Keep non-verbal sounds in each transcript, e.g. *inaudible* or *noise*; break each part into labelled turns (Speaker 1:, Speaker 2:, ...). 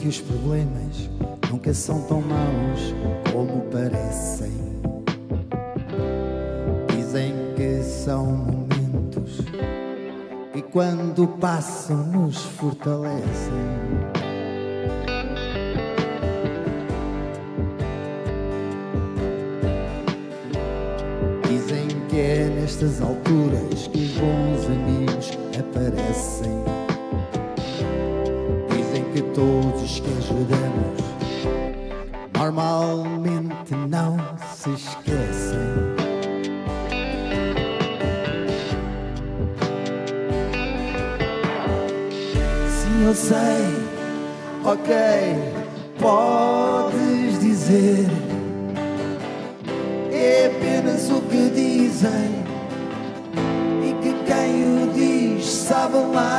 Speaker 1: que os problemas nunca são tão maus como parecem. Dizem que são momentos que quando passam nos fortalecem. Dizem que é nestas alturas que os bons amigos aparecem. Todos os que ajudamos normalmente não se esquecem. Sim, eu sei, ok, podes dizer. É apenas o que dizem e que quem o diz sabe lá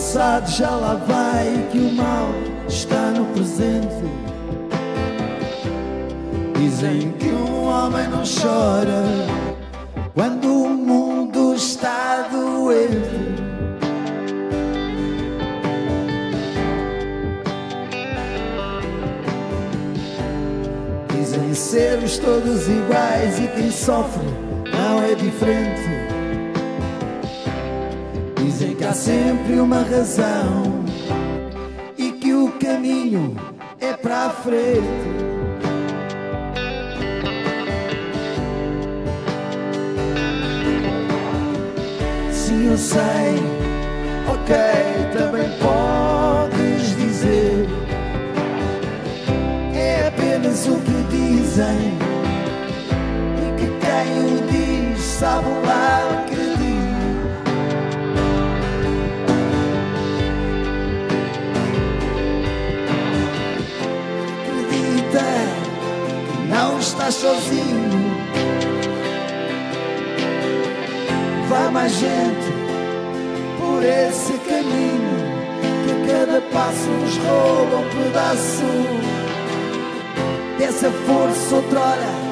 Speaker 1: passado já lá vai e que o mal está no presente. Dizem que um homem não chora quando o mundo está doente. Dizem sermos todos iguais e quem sofre não é diferente. Há sempre uma razão e que o caminho é para a frente. Sim, eu sei, ok, também podes dizer. É apenas o que dizem e que quem o diz sabe lá sozinho. Vai mais gente por esse caminho que cada passo nos rouba um pedaço dessa força outrora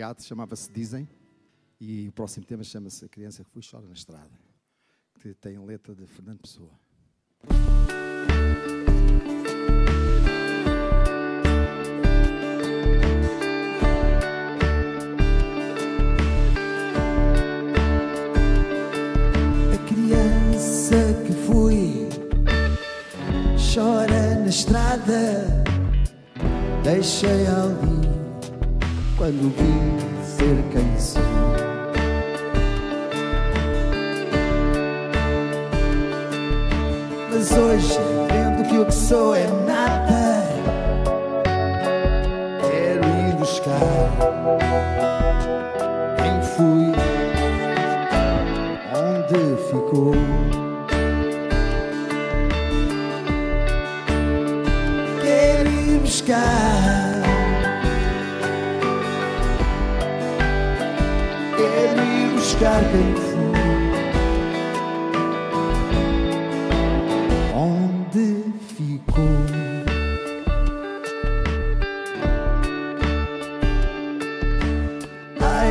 Speaker 2: Obrigado, chamava-se Dizem. E o próximo tema chama-se A Criança que Fui Chora na Estrada, que tem letra de Fernando Pessoa.
Speaker 1: A criança que fui chora na estrada. Deixei ali quando vim ser quem sou. Mas hoje, vendo que o que sou é nada,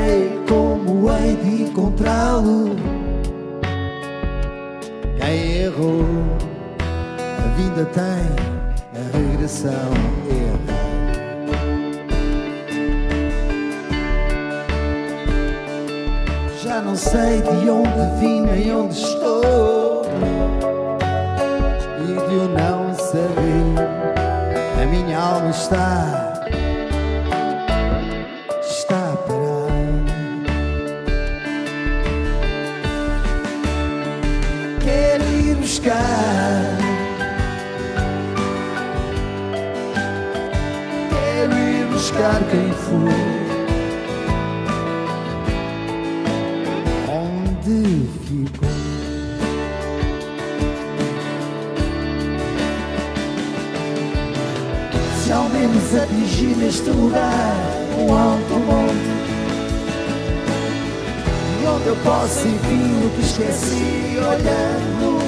Speaker 1: Ai, como hei de encontrá-lo
Speaker 3: Quem errou, a vida tem a regressão. Erra. Já não sei de onde vim nem onde estou. E de eu não saber, a minha alma. Está buscar. Quero ir buscar quem fui. Onde ficou? Se ao menos atingir neste lugar um alto monte onde eu posso enfim o que esqueci olhando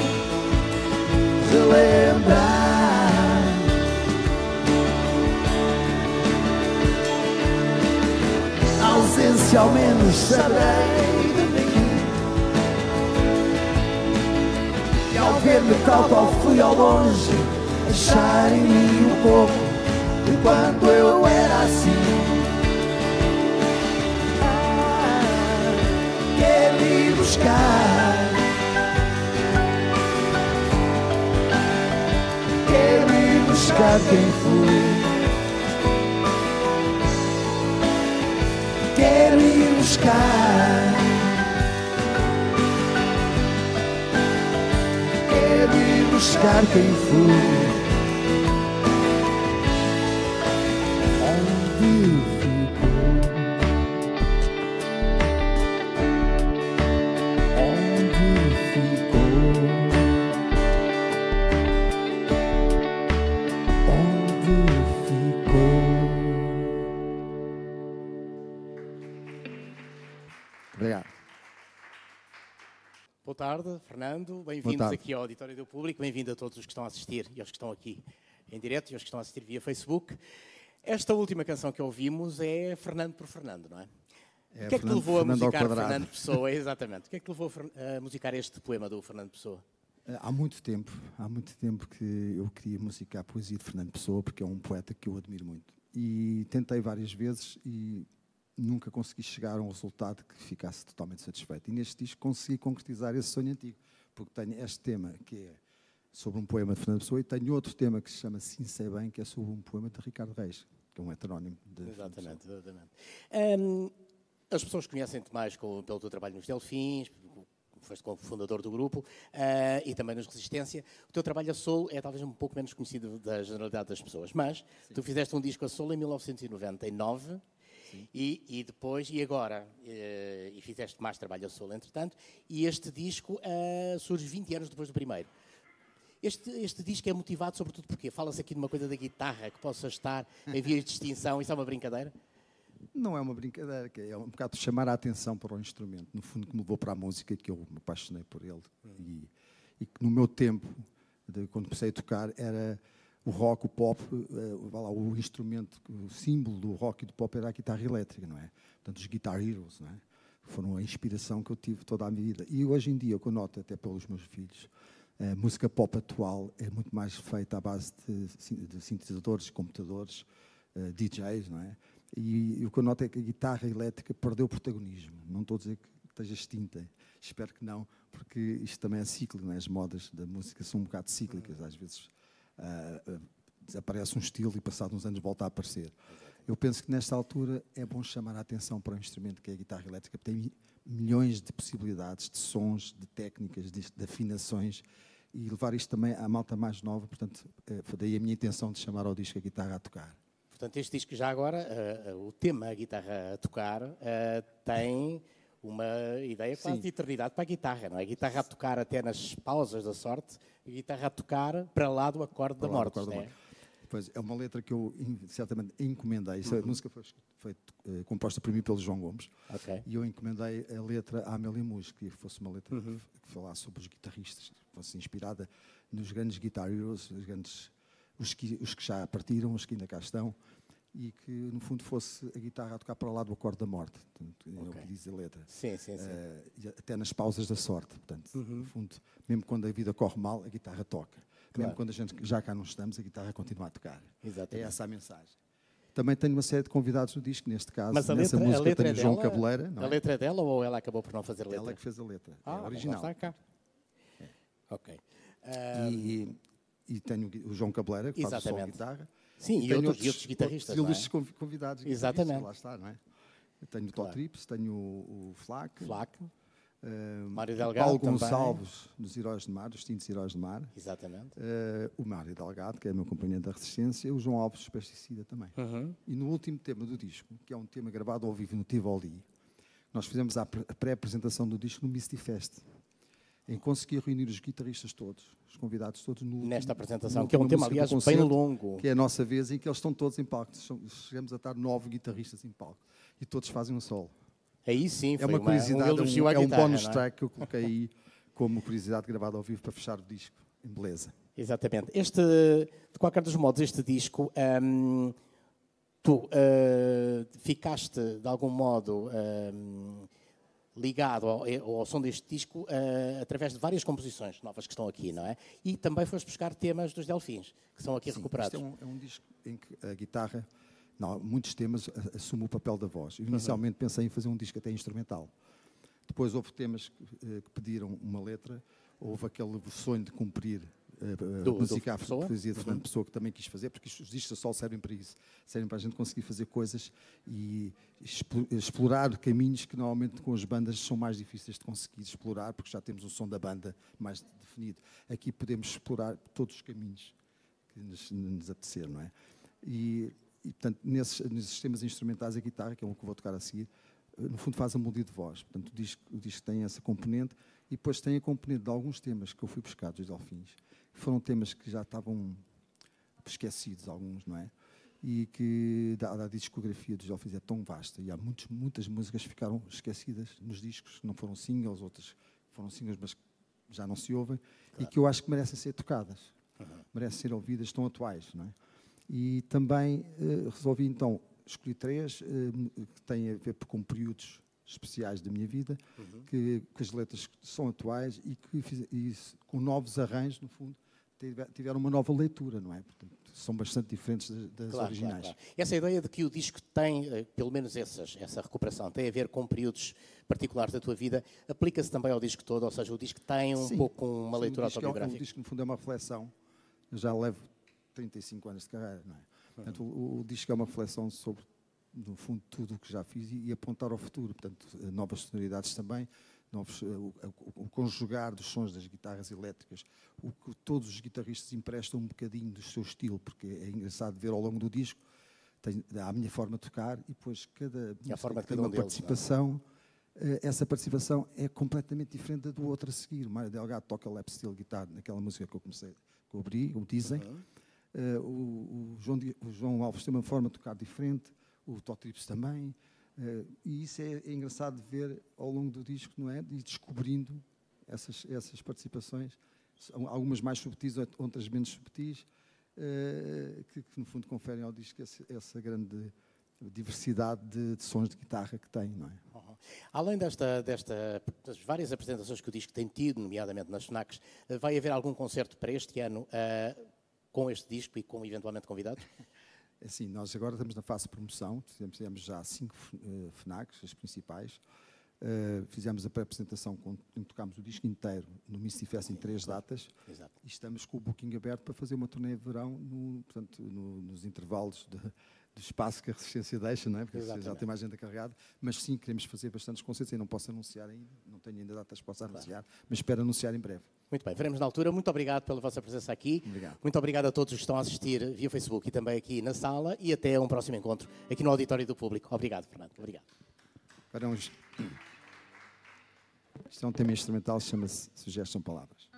Speaker 3: saberei de mim. E ao ver-me tal qual fui ao longe Achar em mim um pouco de quando eu era assim. Ah, Quero ir buscar? Quero ir buscar quem fui buscar. Quero ir buscar quem fui
Speaker 1: Obrigado.
Speaker 4: Boa tarde, Fernando. Bem-vindos aqui ao Auditório do Público. Bem-vindo a todos os que estão a assistir e aos que estão aqui em direto e aos que estão a assistir via Facebook. Esta última canção que ouvimos é Fernando por Fernando, não é?
Speaker 1: É
Speaker 4: o que é que te levou a
Speaker 1: Fernando
Speaker 4: musicar. Fernando Pessoa? *laughs* Exatamente. O que é que te levou a musicar este poema do Fernando Pessoa?
Speaker 1: Há muito tempo, há muito tempo que eu queria musicar a poesia de Fernando Pessoa, porque é um poeta que eu admiro muito. E tentei várias vezes e nunca consegui chegar a um resultado que ficasse totalmente satisfeito. E neste disco consegui concretizar esse sonho antigo, porque tenho este tema que é sobre um poema de Fernando Pessoa e tenho outro tema que se chama Sim Sei Bem, que é sobre um poema de Ricardo Reis, que é um heterónimo de.
Speaker 4: Exatamente, exatamente. Hum, as pessoas conhecem-te mais com- pelo teu trabalho nos Delfins, foste como fundador do grupo, ah, e também nos Resistência. O teu trabalho a solo é talvez um pouco menos conhecido da generalidade das pessoas, mas tu fizeste um disco a solo em 1999 e, e depois, e agora, eh, e fizeste mais trabalho a solo entretanto, e este disco ah, surge 20 anos depois do primeiro. Este, este disco é motivado sobretudo porque fala-se aqui de uma coisa da guitarra que possa estar em vias de extinção, isso é uma brincadeira?
Speaker 1: Não é uma brincadeira, é um bocado chamar a atenção para o instrumento, no fundo que me levou para a música, que eu me apaixonei por ele. E, e que no meu tempo, de, quando comecei a tocar, era o rock, o pop, eh, o instrumento, o símbolo do rock e do pop era a guitarra elétrica, não é? Portanto, os Guitar Heroes, não é? Foram a inspiração que eu tive toda a minha vida. E hoje em dia, o que eu noto até pelos meus filhos, a música pop atual é muito mais feita à base de, de sintetizadores, computadores, eh, DJs, não é? E, e o que eu noto é que a guitarra elétrica perdeu protagonismo. Não estou a dizer que esteja extinta, espero que não, porque isto também é cíclico, não é? As modas da música são um bocado cíclicas, às vezes ah, desaparece um estilo e passado uns anos volta a aparecer. Eu penso que nesta altura é bom chamar a atenção para um instrumento que é a guitarra elétrica, porque tem mi- milhões de possibilidades, de sons, de técnicas, de, de afinações, e levar isto também à malta mais nova, portanto, eh, foi daí a minha intenção de chamar ao disco a guitarra a tocar.
Speaker 4: Portanto, este disco já agora, eh, o tema, a guitarra a tocar, tem uma ideia quase
Speaker 1: Sim.
Speaker 4: de eternidade para a guitarra, não é? A guitarra a tocar até nas pausas da sorte, a guitarra a tocar para lá do acorde da
Speaker 1: Para
Speaker 4: morte,
Speaker 1: acorde da
Speaker 4: não é?
Speaker 1: morte. Pois, é uma letra que eu certamente encomendei. Esta música foi, foi eh, composta por mim pelo João Gomes.
Speaker 4: Ok.
Speaker 1: E eu encomendei a letra à Amélia Mus, que fosse uma letra que f- que falasse sobre os guitarristas, que fosse inspirada nos grandes guitar heroes, os, grandes, os, que, os que já partiram, os que ainda cá estão. E que no fundo fosse a guitarra a tocar para lá do acorde da morte, portanto, é o que diz a letra.
Speaker 4: Sim, sim, sim.
Speaker 1: E até nas pausas da sorte, portanto,
Speaker 4: Uhum.
Speaker 1: no fundo, mesmo quando a vida corre mal, a guitarra toca.
Speaker 4: Claro.
Speaker 1: Mesmo quando a gente já cá não estamos, a guitarra continua a tocar. É
Speaker 4: Exatamente.
Speaker 1: essa a mensagem. Também tenho uma série de convidados no disco, neste caso,
Speaker 4: Mas a letra, a
Speaker 1: música
Speaker 4: letra
Speaker 1: tenho
Speaker 4: é
Speaker 1: João
Speaker 4: dela?
Speaker 1: Cabeleira, não
Speaker 4: a
Speaker 1: é?
Speaker 4: letra é dela ou ela acabou por não fazer letra?
Speaker 1: Ela que fez a letra,
Speaker 4: Ah,
Speaker 1: é original.
Speaker 4: está cá. Ok. Ah,
Speaker 1: E, e tenho o João Cabeleira, que faz o som de
Speaker 4: Exatamente.
Speaker 1: guitarra.
Speaker 4: Sim, e
Speaker 1: tenho
Speaker 4: outros- e outros guitarristas,
Speaker 1: outros
Speaker 4: não é?
Speaker 1: convidados.
Speaker 4: Exatamente.
Speaker 1: Lá está, não é? Eu tenho o
Speaker 4: Claro.
Speaker 1: Totrips, tenho o, o Flac,
Speaker 4: Flac,
Speaker 1: eh,
Speaker 4: Mário Delgado
Speaker 1: Paulo
Speaker 4: também.
Speaker 1: Gonçalves, dos Heróis do Mar, dos Tintos Heróis do Mar,
Speaker 4: exatamente.
Speaker 1: eh, o Mário Delgado, que é meu companheiro da Resistência, e o João Alves, dos Pesticida também.
Speaker 4: Uhum.
Speaker 1: E no último tema do disco, que é um tema gravado ao vivo no Tivoli, nós fizemos a pré-apresentação do disco no Misty Fest, em que consegui reunir os guitarristas todos, os convidados todos no
Speaker 4: Nesta
Speaker 1: último-
Speaker 4: apresentação,
Speaker 1: na
Speaker 4: que é um tema, aliás, bem longo.
Speaker 1: Que é a nossa vez, em que eles estão todos em palco. Chegamos a estar nove guitarristas em palco e todos fazem um solo.
Speaker 4: Aí sim,
Speaker 1: É
Speaker 4: foi
Speaker 1: uma curiosidade,
Speaker 4: um elogio
Speaker 1: é um, é um
Speaker 4: guitarra,
Speaker 1: bonus
Speaker 4: não é?
Speaker 1: track que eu coloquei aí como curiosidade gravada ao vivo para fechar o disco em beleza.
Speaker 4: Exatamente. Este, de qualquer dos modos, este disco, hum, tu ah, ficaste de algum modo hum, ligado ao, ao som deste disco ah, através de várias composições novas que estão aqui, não é? E também foste buscar temas dos Delfins, que são aqui
Speaker 1: Sim,
Speaker 4: recuperados.
Speaker 1: Isto é um, é um disco em que a guitarra, não, muitos temas a- assume o papel da voz. Eu inicialmente pensei em fazer um disco até instrumental. Depois houve temas que, eh, que pediram uma letra, houve aquele sonho de cumprir eh,
Speaker 4: Do- do
Speaker 1: música à
Speaker 4: Pessoa?
Speaker 1: poesia de Fernando Pessoa, que também quis fazer, porque os discos só servem para isso. Servem para a gente conseguir fazer coisas e explo- explorar caminhos que normalmente com as bandas são mais difíceis de conseguir explorar, porque já temos o som da banda mais definido. Aqui podemos explorar todos os caminhos que nos, nos apetecer, não é? E, e, portanto, nesses, nesses sistemas instrumentais, a guitarra, que é o que eu vou tocar a seguir, eh, no fundo faz a melodia de voz. Portanto, o disco, o disco tem essa componente e depois tem a componente de alguns temas que eu fui buscar dos Delfins. Foram temas que já estavam esquecidos, alguns, não é? E que, dada a discografia dos Delfins é tão vasta e há muitos, muitas músicas que ficaram esquecidas nos discos, que não foram singles, outras foram singles, mas já não se ouvem, e que eu acho que merecem ser tocadas merecem ser ouvidas, estão atuais. Não é? E também eh, resolvi então escolher três eh, que têm a ver com períodos especiais da minha vida, que, que as letras são atuais e que e com novos arranjos, no fundo, tive- tiveram uma nova leitura, não é? Portanto, são bastante diferentes das,
Speaker 4: Claro,
Speaker 1: originais.
Speaker 4: claro, claro. Essa ideia de que o disco tem, eh, pelo menos essas, essa recuperação, tem a ver com períodos particulares da tua vida, aplica-se também ao disco todo, ou seja, o disco tem um
Speaker 1: Sim.
Speaker 4: pouco uma
Speaker 1: Sim,
Speaker 4: leitura
Speaker 1: o é
Speaker 4: autobiográfica.
Speaker 1: O disco, no fundo, é uma reflexão. Eu já levo 35 anos de carreira, não é? Portanto, o, o disco é uma reflexão sobre, no fundo, tudo o que já fiz e, e apontar ao futuro. Portanto, eh, novas sonoridades também, novos, eh, o, o- o conjugar dos sons das guitarras elétricas, o que todos os guitarristas emprestam um bocadinho do seu estilo, porque é engraçado ver ao longo do disco, tem, há a minha forma de tocar e depois cada música
Speaker 4: forma
Speaker 1: tem
Speaker 4: um
Speaker 1: uma
Speaker 4: deles, não é?
Speaker 1: participação eh, essa participação é completamente diferente da do outro a seguir. O Mário Delgado toca lap steel guitar naquela música que eu comecei, que eu abri, o Dizem. Eh, o, o João, o João Alves tem uma forma de tocar diferente, o Totrips também. eh, e isso é, é engraçado de ver ao longo do disco, não é? E descobrindo essas, essas participações, algumas mais subtis, outras menos subtis, eh, que, que, no fundo conferem ao disco esse- essa grande diversidade de, de sons de guitarra que tem, não é?
Speaker 4: Uhum. Além desta, desta, das várias apresentações que o disco tem tido, nomeadamente nas FNACs, eh, vai haver algum concerto para este ano eh, com este disco e com eventualmente convidados? *laughs*
Speaker 1: Assim, nós agora estamos na fase de promoção, fizemos, já cinco FNACs, as principais. Uh, fizemos a pré-apresentação, que tocámos o disco inteiro no Fest em três datas.
Speaker 4: Exato.
Speaker 1: E estamos com o booking aberto para fazer uma turnê de verão no, portanto, no- nos intervalos de, do espaço que a resistência deixa, não é? porque já
Speaker 4: Exatamente.
Speaker 1: tem mais agenda carregada. Mas sim, queremos fazer bastantes concertos. Eu não posso anunciar ainda, não tenho ainda datas que possa anunciar, mas espero anunciar em breve.
Speaker 4: Muito bem, veremos na altura. Muito obrigado pela vossa presença aqui.
Speaker 1: Obrigado.
Speaker 4: Muito obrigado a todos que estão a assistir via Facebook e também aqui na sala. E até um próximo encontro aqui no Auditório do Público. Obrigado, Fernando. Obrigado.
Speaker 1: Para uns... Isto é um tema instrumental, chama-se Sugestão Palavras.